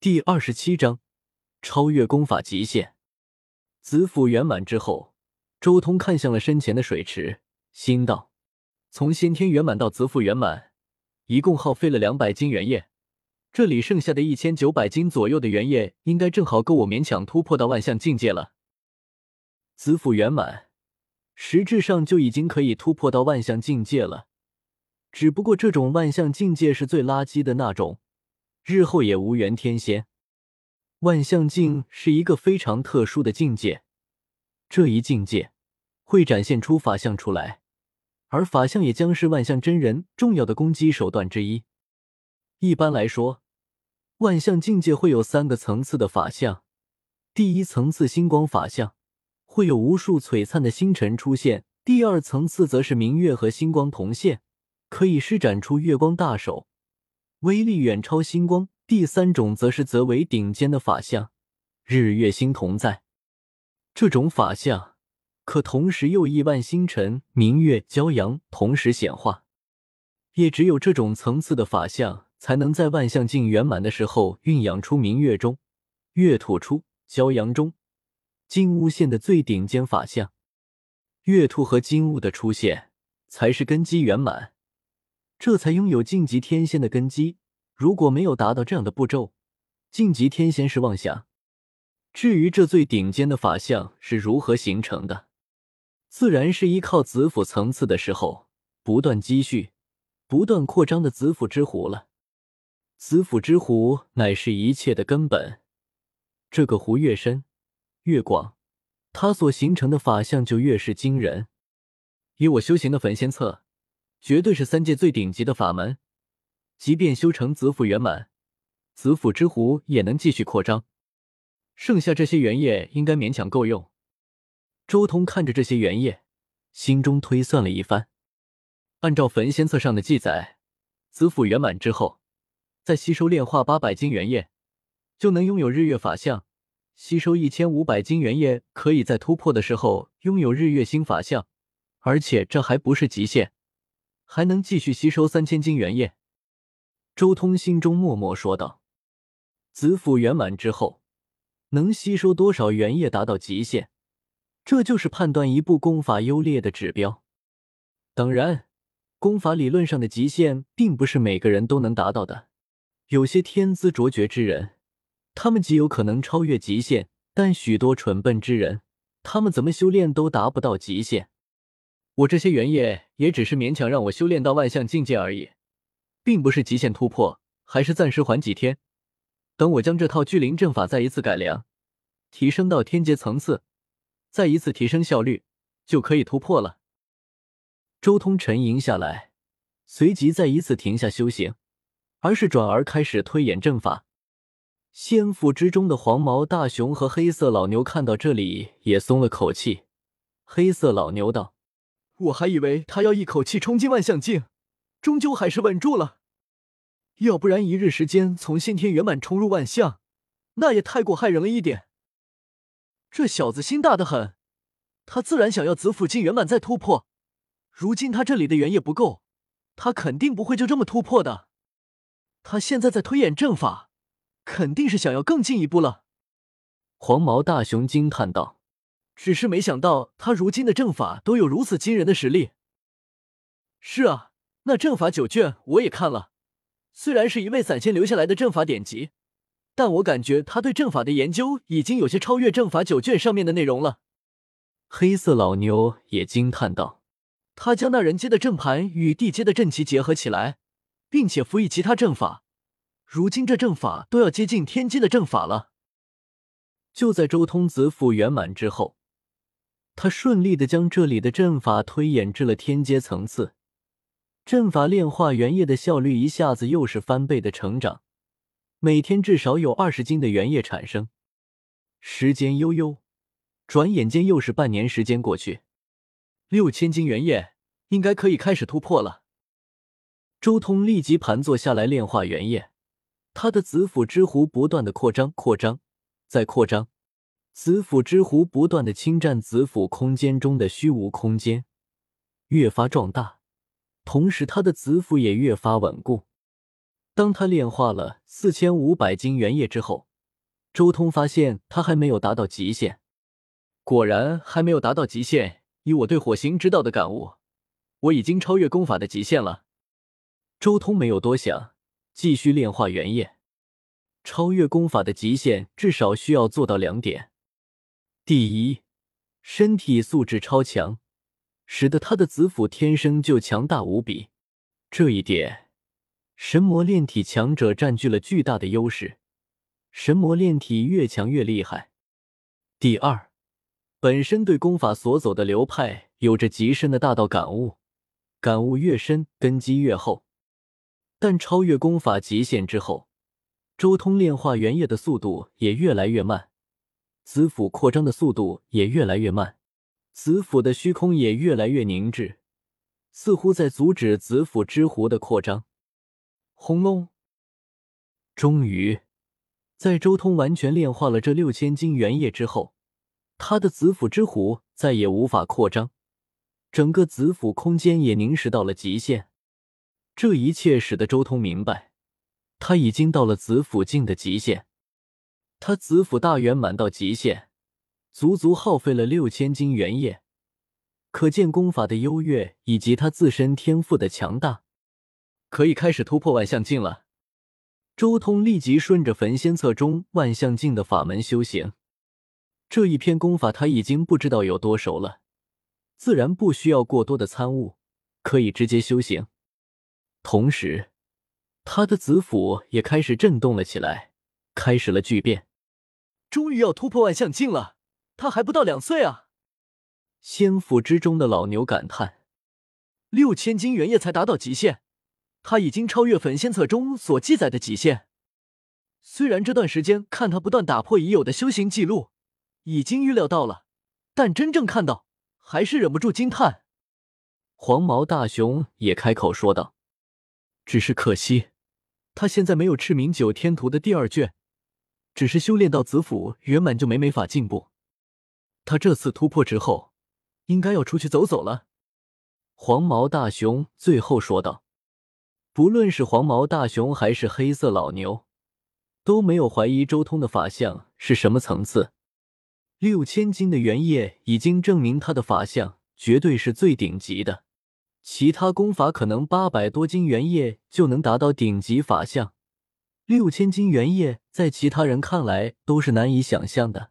第二十七章超越功法极限。子府圆满之后，周通看向了身前的水池，心道：从先天圆满到子府圆满，一共耗费了两百斤元液，这里剩下的一千九百斤左右的元液，应该正好够我勉强突破到万象境界了。子府圆满，实质上就已经可以突破到万象境界了，只不过这种万象境界是最垃圾的那种。日后也无缘天仙。万象境是一个非常特殊的境界，这一境界会展现出法相出来，而法相也将是万象真人重要的攻击手段之一。一般来说，万象境界会有三个层次的法相。第一层次星光法相，会有无数璀璨的星辰出现；第二层次则是明月和星光同现，可以施展出月光大手。威力远超星光。第三种则是则为顶尖的法相，日月星同在。这种法相可同时又亿万星辰、明月、骄阳同时显化。也只有这种层次的法相，才能在万象境圆满的时候蕴养出明月中、月吐出、骄阳中、金乌现的最顶尖法相。月兔和金乌的出现，才是根基圆满。这才拥有晋级天仙的根基。如果没有达到这样的步骤，晋级天仙是妄想。至于这最顶尖的法相是如何形成的，自然是依靠子府层次的时候不断积蓄、不断扩张的子府之湖了。子府之湖乃是一切的根本，这个湖越深越广，它所形成的法相就越是惊人。以我修行的焚仙策。绝对是三界最顶级的法门，即便修成子府圆满，子府之湖也能继续扩张。剩下这些原液应该勉强够用。周通看着这些原液，心中推算了一番。按照焚仙册上的记载，子府圆满之后，再吸收炼化八百斤原液，就能拥有日月法相；吸收一千五百斤原液，可以在突破的时候拥有日月星法相。而且这还不是极限。还能继续吸收三千斤元液，周通心中默默说道：“子府圆满之后，能吸收多少元液达到极限，这就是判断一部功法优劣的指标。当然，功法理论上的极限，并不是每个人都能达到的。有些天资卓绝之人，他们极有可能超越极限；但许多蠢笨之人，他们怎么修炼都达不到极限。”我这些原液也只是勉强让我修炼到万象境界而已，并不是极限突破，还是暂时缓几天。等我将这套聚灵阵法再一次改良，提升到天阶层次，再一次提升效率，就可以突破了。周通沉吟下来，随即再一次停下修行，而是转而开始推演阵法。仙府之中的黄毛大熊和黑色老牛看到这里，也松了口气。黑色老牛道。我还以为他要一口气冲进万象境，终究还是稳住了。要不然一日时间从先天圆满冲入万象，那也太过害人了一点。这小子心大的很，他自然想要子府境圆满再突破。如今他这里的元液不够，他肯定不会就这么突破的。他现在在推演阵法，肯定是想要更进一步了。黄毛大熊惊叹道。只是没想到，他如今的阵法都有如此惊人的实力。是啊，那阵法九卷我也看了，虽然是一位散仙留下来的阵法典籍，但我感觉他对阵法的研究已经有些超越阵法九卷上面的内容了。黑色老牛也惊叹道：“他将那人阶的阵盘与地阶的阵旗结合起来，并且辅以其他阵法，如今这阵法都要接近天阶的阵法了。”就在周通子府圆满之后。他顺利的将这里的阵法推演至了天阶层次，阵法炼化原液的效率一下子又是翻倍的成长，每天至少有二十斤的原液产生。时间悠悠，转眼间又是半年时间过去，六千斤原液应该可以开始突破了。周通立即盘坐下来炼化原液，他的子府之湖不断的扩张，扩张，再扩张。子府之湖不断的侵占子府空间中的虚无空间，越发壮大，同时他的子府也越发稳固。当他炼化了四千五百斤原液之后，周通发现他还没有达到极限。果然还没有达到极限。以我对火星之道的感悟，我已经超越功法的极限了。周通没有多想，继续炼化原液。超越功法的极限，至少需要做到两点：第一，身体素质超强，使得他的子府天生就强大无比。这一点，神魔炼体强者占据了巨大的优势。神魔炼体越强越厉害。第二，本身对功法所走的流派有着极深的大道感悟，感悟越深，根基越厚。但超越功法极限之后。周通炼化原液的速度也越来越慢，子府扩张的速度也越来越慢，子府的虚空也越来越凝滞，似乎在阻止子府之湖的扩张。轰隆！终于，在周通完全炼化了这六千斤原液之后，他的子府之湖再也无法扩张，整个子府空间也凝实到了极限。这一切使得周通明白。他已经到了子府境的极限，他子府大圆满到极限，足足耗费了六千斤原液，可见功法的优越以及他自身天赋的强大，可以开始突破万象境了。周通立即顺着焚仙册中万象境的法门修行，这一篇功法他已经不知道有多熟了，自然不需要过多的参悟，可以直接修行，同时。他的子府也开始震动了起来，开始了巨变。终于要突破万象境了，他还不到两岁啊！仙府之中的老牛感叹：“六千斤原液才达到极限，他已经超越焚仙册中所记载的极限。虽然这段时间看他不断打破已有的修行记录，已经预料到了，但真正看到，还是忍不住惊叹。”黄毛大熊也开口说道：“只是可惜。”他现在没有赤明九天图的第二卷，只是修炼到子府圆满就没没法进步。他这次突破之后，应该要出去走走了。黄毛大熊最后说道：“不论是黄毛大熊还是黑色老牛，都没有怀疑周通的法相是什么层次。六千斤的原液已经证明他的法相绝对是最顶级的。”其他功法可能八百多斤原液就能达到顶级法相，六千斤原液在其他人看来都是难以想象的。